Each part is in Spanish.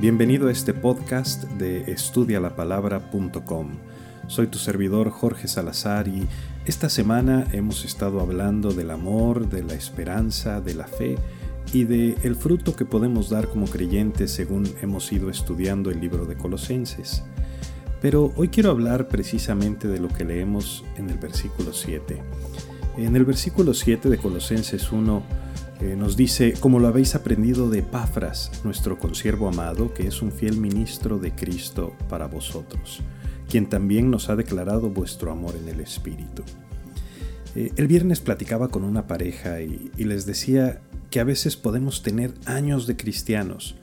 Bienvenido a este podcast de estudialapalabra.com. Soy tu servidor Jorge Salazar y esta semana hemos estado hablando del amor, de la esperanza, de la fe y de el fruto que podemos dar como creyentes según hemos ido estudiando el libro de Colosenses. Pero hoy quiero hablar precisamente de lo que leemos en el versículo 7. En el versículo 7 de Colosenses 1 nos dice, como lo habéis aprendido de Epafras, nuestro consiervo amado, que es un fiel ministro de Cristo para vosotros, quien también nos ha declarado vuestro amor en el Espíritu. Eh, el viernes platicaba con una pareja y, les decía que a veces podemos tener años de cristianos,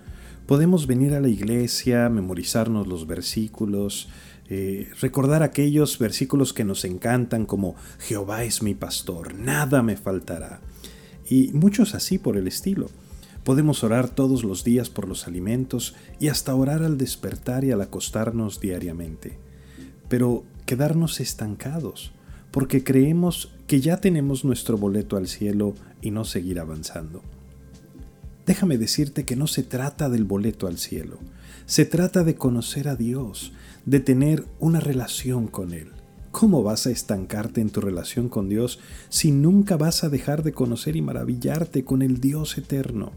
podemos venir a la iglesia, memorizarnos los versículos, eh, recordar aquellos versículos que nos encantan como Jehová es mi pastor, nada me faltará y muchos así por el estilo. Podemos orar todos los días por los alimentos y hasta orar al despertar y al acostarnos diariamente. Pero quedarnos estancados, porque creemos que ya tenemos nuestro boleto al cielo y no seguir avanzando. Déjame decirte que no se trata del boleto al cielo, se trata de conocer a Dios, de tener una relación con Él. ¿Cómo vas a estancarte en tu relación con Dios si nunca vas a dejar de conocer y maravillarte con el Dios eterno?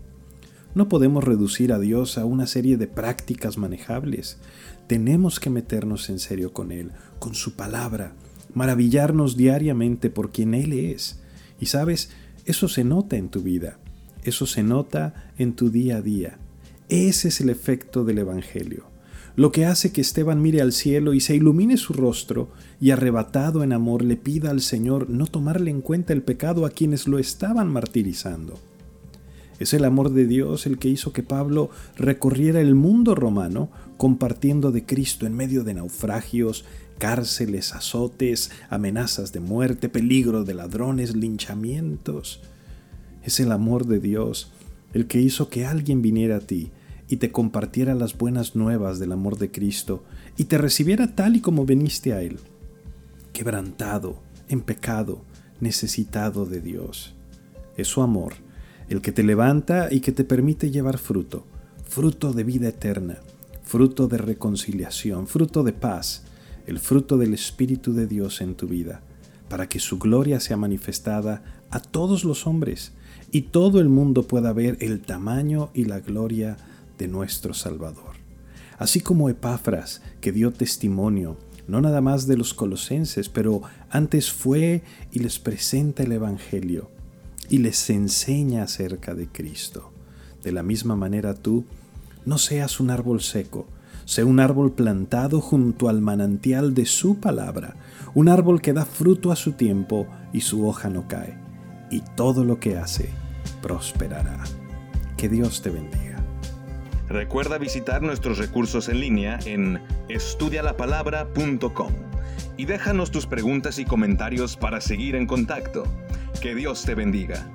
No podemos reducir a Dios a una serie de prácticas manejables. Tenemos que meternos en serio con Él, con su palabra, maravillarnos diariamente por quien Él es. Y sabes, eso se nota en tu vida, eso se nota en tu día a día. Ese es el efecto del Evangelio lo que hace que Esteban mire al cielo y se ilumine su rostro y arrebatado en amor le pida al Señor no tomarle en cuenta el pecado a quienes lo estaban martirizando. Es el amor de Dios el que hizo que Pablo recorriera el mundo romano compartiendo de Cristo en medio de naufragios, cárceles, azotes, amenazas de muerte, peligro de ladrones, linchamientos. Es el amor de Dios el que hizo que alguien viniera a ti y te compartiera las buenas nuevas del amor de Cristo y te recibiera tal y como veniste a Él, quebrantado, en pecado, necesitado de Dios. Es su amor, el que te levanta y que te permite llevar fruto, fruto de vida eterna, fruto de reconciliación, fruto de paz, el fruto del Espíritu de Dios en tu vida, para que su gloria sea manifestada a todos los hombres y todo el mundo pueda ver el tamaño y la gloria de nuestro Salvador. Así como Epafras, que dio testimonio, no nada más de los colosenses, pero antes fue y les presenta el Evangelio y les enseña acerca de Cristo. De la misma manera tú, no seas un árbol seco, sé un árbol plantado junto al manantial de su palabra, un árbol que da fruto a su tiempo y su hoja no cae, y todo lo que hace prosperará. Que Dios te bendiga. Recuerda visitar nuestros recursos en línea en estudialapalabra.com y déjanos tus preguntas y comentarios para seguir en contacto. Que Dios te bendiga.